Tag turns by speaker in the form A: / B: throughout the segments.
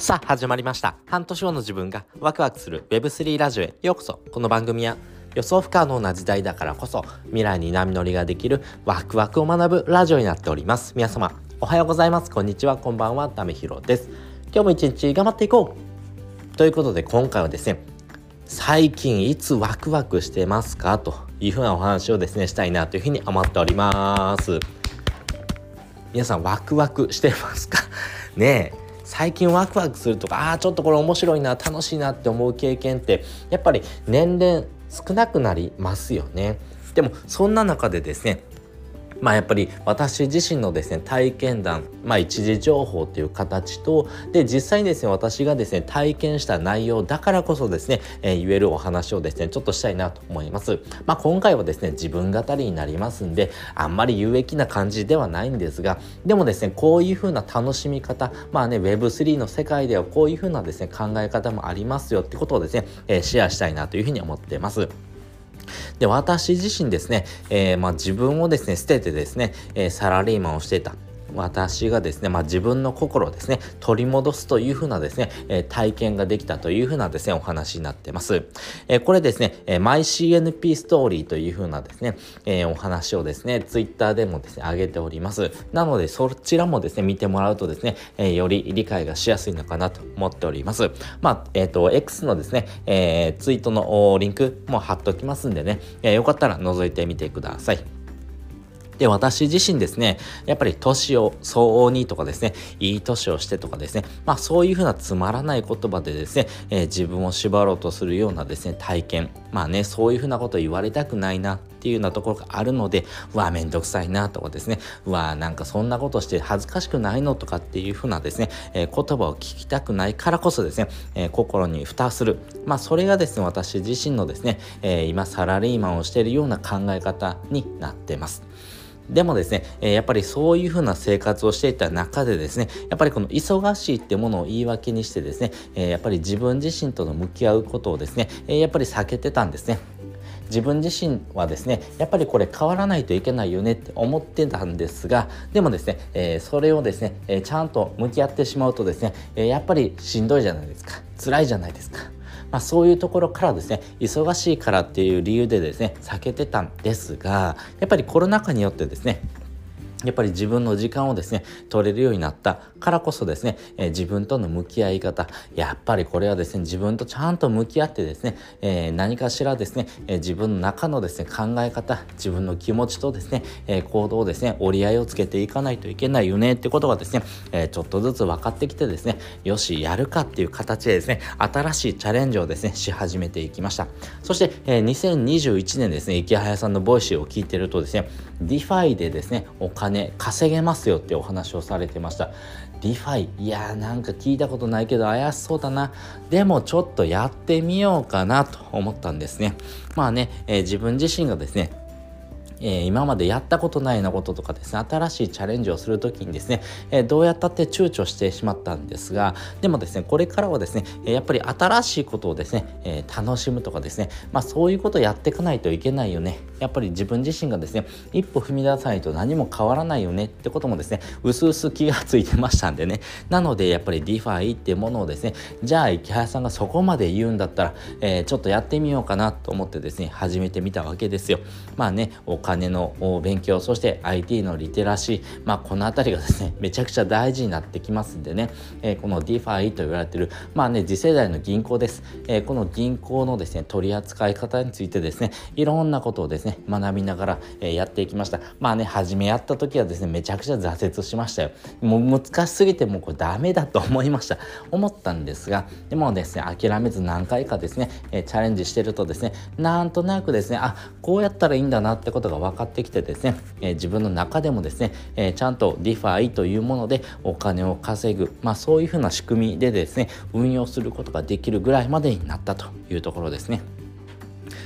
A: さあ始まりました。半年後の自分がワクワクする Web3 ラジオへ。ようこそ。この番組は予想不可能な時代だからこそ未来に波乗りができるワクワクを学ぶラジオになっております。皆様おはようございます。こんにちは。こんばんは。ダメヒロです。今日も一日頑張っていこう。ということで今回はですね最近いつワクワクしてますか？というふうなお話をですねしたいなというふうに思っております。皆さんワクワクしてますか？ねえ。最近ワクワクするとかああちょっとこれ面白いな楽しいなって思う経験ってやっぱり年々少なくなりますよね。でもそんな中でですねまあやっぱり私自身のですね体験談、まあ、一時情報という形とで実際にですね私がですね体験した内容だからこそですね、えー、言えるお話をですねちょっとしたいなと思います。まあ、今回はですね自分語りになりますんであんまり有益な感じではないんですがでもですねこういう風な楽しみ方まあね Web3 の世界ではこういう風なですね考え方もありますよってことをですね、えー、シェアしたいなというふうに思ってます。で、私自身ですね、えー、まあ、自分をですね、捨ててですね、えー、サラリーマンをしていた。私がですね、まあ、自分の心をですね、取り戻すというふうなですね、え、体験ができたというふうなですね、お話になってます。え、これですね、えー、MyCNP ストーリーというふうなですね、えお話をですね、Twitter でもですね、上げております。なので、そちらもですね、見てもらうとですね、えより理解がしやすいのかなと思っております。まあ、えっ、と、X のですね、えツイートのリンクも貼っときますんでね、えよかったら覗いてみてください。で、私自身ですね、やっぱり年を相応にとかですね、いい年をしてとかですね、まあそういうふうなつまらない言葉でですね、えー、自分を縛ろうとするようなですね、体験、まあね、そういうふうなことを言われたくないなっていうようなところがあるので、うわ、めんどくさいなとかですね、うわ、なんかそんなことして恥ずかしくないのとかっていうふうなですね、えー、言葉を聞きたくないからこそですね、えー、心に蓋する。まあそれがですね、私自身のですね、え今サラリーマンをしているような考え方になってます。でもですね、えやっぱりそういう風な生活をしていた中でですね、やっぱりこの忙しいってものを言い訳にしてですね、えやっぱり自分自身との向き合うことをですね、えやっぱり避けてたんですね。自分自身はですねやっぱりこれ変わらないといけないよねって思ってたんですがでもですね、えー、それをですね、えー、ちゃんと向き合ってしまうとですね、えー、やっぱりしんどいじゃないですか辛いじゃないですかまあ、そういうところからですね忙しいからっていう理由でですね避けてたんですがやっぱりコロナ禍によってですねやっぱり自分の時間をですね、取れるようになったからこそですね、えー、自分との向き合い方、やっぱりこれはですね、自分とちゃんと向き合ってですね、えー、何かしらですね、えー、自分の中のですね、考え方、自分の気持ちとですね、え行動をですね、折り合いをつけていかないといけないよねってことがですね、えちょっとずつ分かってきてですね、よし、やるかっていう形でですね、新しいチャレンジをですね、し始めていきました。そして、え2021年ですね、イケハヤさんの Voicy を聞いてるとですね、 DeFi でですね、お金稼げますよってお話をされてました。DeFi いやーなんか聞いたことないけど怪しそうだな。でもちょっとやってみようかなと思ったんですね。まあね、えー、自分自身がですねえー、今までやったことないようなこととかですね新しいチャレンジをする時にですね、えー、どうやったって躊躇してしまったんですがでもですねこれからはですねやっぱり新しいことをですね、えー、楽しむとかですねまあそういうことをやっていかないといけないよね。やっぱり自分自身がですね一歩踏み出さないと何も変わらないよね。ってこともですねうすうす気がついてましたんでね。なのでやっぱり DeFi っていうものをですねじゃあ池原さんがそこまで言うんだったら、え、ちょっとやってみようかなと思ってですね始めてみたわけですよ。まあねお金金の勉強そして IT のリテラシーまあこの辺りがですね めちゃくちゃ大事になってきますんでね、えー、この DeFi と言われてるまあね次世代の銀行です、えー、この銀行のですね取り扱い方についてですねいろんなことをですね学びながら、え、やっていきました。まあね初めやった時はですねめちゃくちゃ挫折しましたよ。もう難しすぎてもうこれダメだと思いました。思ったんですがでもですね諦めず何回かですね、えチャレンジしてるとですねなんとなくですねあこうやったらいいんだなってことが分かってきてですね、え自分の中でもですね、えちゃんと DeFi というものでお金を稼ぐ、まあ、そういうふうな仕組みでですね運用することができるぐらいまでになったというところですね。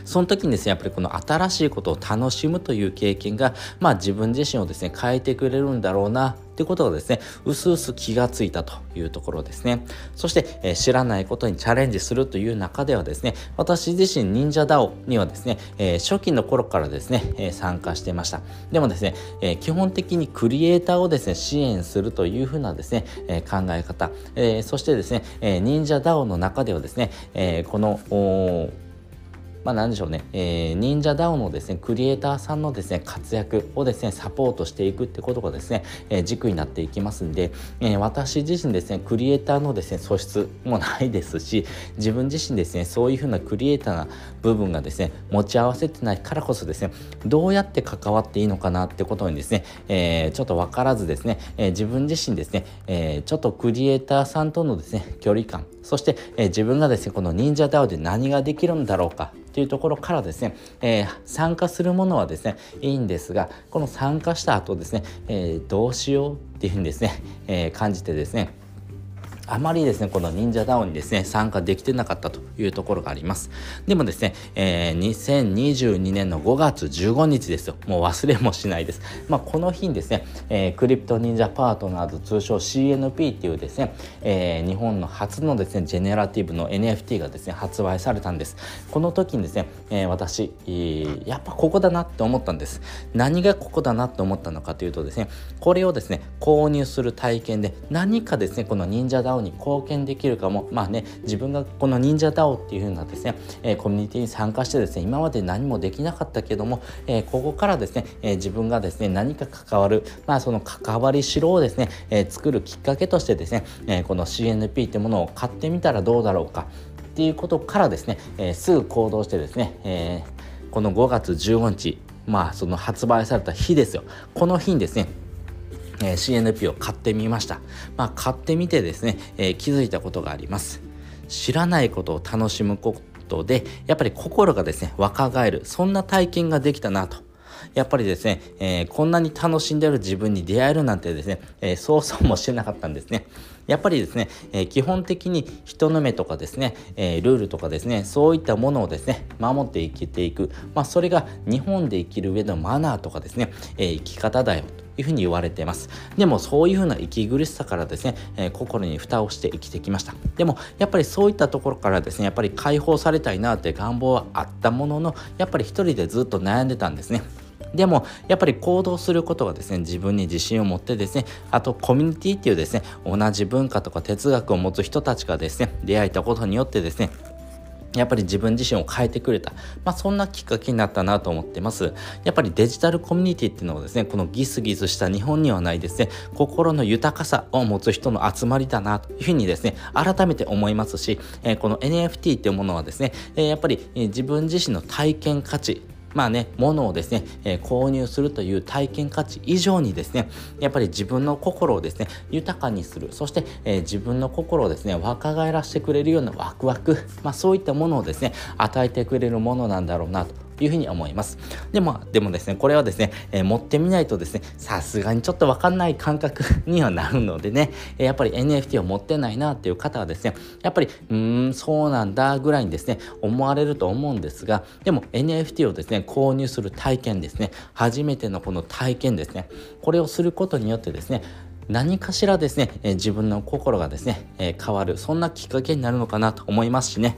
A: その時にですねやっぱりこの新しいことを楽しむという経験が、まあ、自分自身をですね変えてくれるんだろうなってことがですね、うすうす気がついたというところですね。そして、えー、知らないことにチャレンジするという中ではですね、私自身忍者 DAO にはですね、えー、初期の頃からですね、えー、参加してました。でもですね、えー、基本的にクリエイターをですね、支援するというふうなですね、えー、考え方、えー、そしてですね、えー、忍者 DAO の中ではですね、えー、この、まあ、何でしょうね、えー、忍者ダウンのですね、クリエイターさんのですね、活躍をですね、サポートしていくってことがですね、えー、軸になっていきますんで、えー、私自身ですね、クリエイターのですね、素質もないですし、自分自身ですね、そういうふうなクリエイターな部分がですね、持ち合わせてないからこそですね、どうやって関わっていいのかなってことにですね、えー、ちょっとわからずですね、え、自分自身ですね、えー、ちょっとクリエイターさんとのですね、距離感、そして、え、自分がですね、この忍者ダウで何ができるんだろうかというところからですね、えー、参加するものはですねいいんですがこの参加した後ですね、えー、どうしようっていうふうにですね、えー、感じてですねあまりですね、この忍者ダウンにですね、参加できてなかったというところがあります。でもですね、えー、2022年の5月15日ですよ。もう忘れもしないです。まあ、この日にですね、えー、クリプト忍者パートナーズ通称 CNP っていうですね、えー、日本の初のですね、ジェネラティブの NFT がですね、発売されたんです。この時にですね、えー、私、やっぱここだなって思ったんです。何がここだなって思ったのかというとですね、これをですね、購入する体験で何かですね、この忍者ダウン DAO に貢献できるかも。まあね自分がこの忍者 DAO っていう風なですね、えー、コミュニティに参加してですね今まで何もできなかったけども、えー、ここからですね、えー、自分がですね何か関わるまあその関わりしろをですね、えー、作るきっかけとしてですね、えー、この CNP ってものを買ってみたらどうだろうかっていうことからですね、えー、すぐ行動してですね、えー、この5月15日まあその発売された日ですよ。この日にですねえ CNP を買ってみました。まあ、買ってみてですね、えー、気づいたことがあります。知らないことを楽しむことで、やっぱり心がですね、若返る、そんな体験ができたなと。やっぱりですね、えー、こんなに楽しんでる自分に出会えるなんてですね、えー、そうそうもしてなかったんですね。やっぱりですね、えー、基本的に人の目とかですね、えルールとかですね、そういったものをですね、守って生きていく。まあ、それが日本で生きる上のマナーとかですね、え生き方だよというふうに言われています。でもそういうふうな息苦しさからですね、えー、心に蓋をして生きてきました。でもやっぱりそういったところからですね、やっぱり解放されたいなって願望はあったものの、やっぱり一人でずっと悩んでたんですね。でもやっぱり行動することがですね自分に自信を持ってですねあとコミュニティっていうですね同じ文化とか哲学を持つ人たちがですね出会えたことによってですねやっぱり自分自身を変えてくれた。まあそんなきっかけになったなと思ってます。やっぱりデジタルコミュニティっていうのはですね、このギスギスした日本にはないですね、心の豊かさを持つ人の集まりだなというふうにですね、改めて思いますし、え、この NFT っていうものはですね、え、やっぱり、自分自身の体験価値、まあね、物をですね、えー、購入するという体験価値以上にですね、やっぱり自分の心をですね、豊かにする、そして、えー、自分の心をですね、若返らせてくれるようなワクワク、まあそういったものをですね、与えてくれるものなんだろうなと。いうふうに思います。でも、でもですね、これはですね、えー、持ってみないとですね、さすがにちょっとわかんない感覚にはなるのでね、えー、やっぱり NFT を持ってないなっていう方はですね、やっぱり、うーん、そうなんだぐらいにですね、思われると思うんですが、でも NFT をですね、購入する体験ですね、初めてのこの体験ですね、これをすることによってですね、何かしらですね、えー、自分の心がですね、えー、変わる、そんなきっかけになるのかなと思いますしね。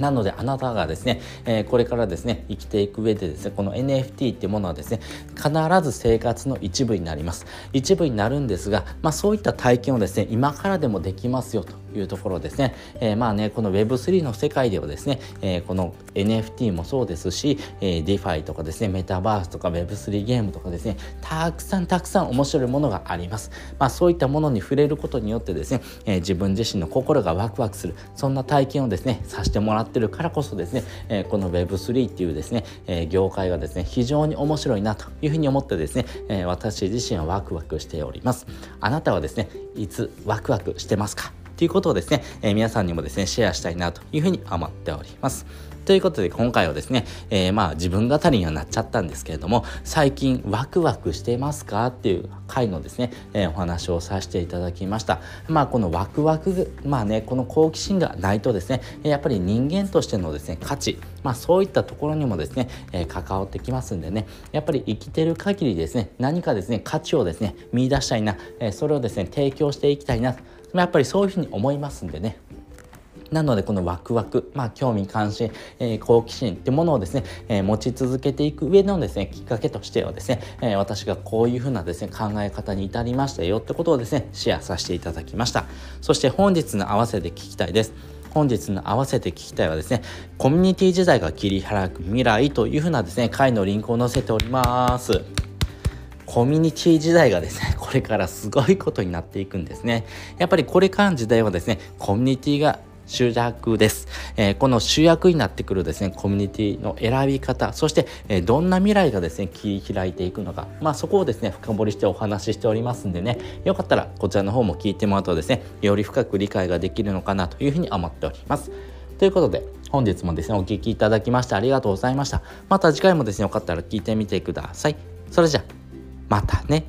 A: なのであなたがですね、えー、これからですね生きていく上でですねこの NFT っていうものはですね必ず生活の一部になります。一部になるんですが、まあ、そういった体験をですね今からでもできますよというところですね、えー、まあねこの Web3 の世界ではですね、えー、この NFT もそうですし、えー、DeFi とかですねメタバースとか Web3 ゲームとかですねたくさんたくさん面白いものがあります、まあ、そういったものに触れることによってですね、え、自分自身の心がワクワクするそんな体験をですねさせてもらっててるからこそですね、えー、この Web3 っていうですね、えー、業界がですね非常に面白いなというふうに思ってですね、えー、私自身はワクワクしておりますあなたはですねいつワクワクしてますか？ということをですね、えー、皆さんにもですね、シェアしたいなというふうに思っております。ということで今回はですね、えー、まあ自分語りにはなっちゃったんですけれども、最近ワクワクしてますかっていう回のですね、えー、お話をさせていただきました。まあこのワクワク、まあね、この好奇心がないとですね、やっぱり人間としてのですね、価値、まあそういったところにもですね、えー、関わってきますんでね、やっぱり生きてる限りですね、何かですね、価値をですね、見出したいな、えー、それをですね、提供していきたいな、やっぱりそういうふうに思いますんでね、なのでこのワクワク、まあ、興味関心、えー、好奇心ってものをですね、えー、持ち続けていく上のですねきっかけとしてはですね、えー、私がこういうふうなですね考え方に至りましたよってことをですねシェアさせていただきましたそして本日の合わせて聞きたいです本日の合わせて聞きたいはですね、コミュニティ時代が切り開く未来というふうなですね、回のリンクを載せております。コミュニティ時代がですね、これからすごいことになっていくんですね。やっぱりこれからの時代はですね、コミュニティが主役です。えー、この主役になってくるですね、コミュニティの選び方、そして、えー、どんな未来がですね、切り開いていくのか、まあそこをですね、深掘りしてお話ししておりますんでね、よかったらこちらの方も聞いてもらうとですね、より深く理解ができるのかなというふうに思っております。ということで、本日もですね、お聴きいただきましてありがとうございました。また次回もですね、よかったら聞いてみてください。それじゃ、またね。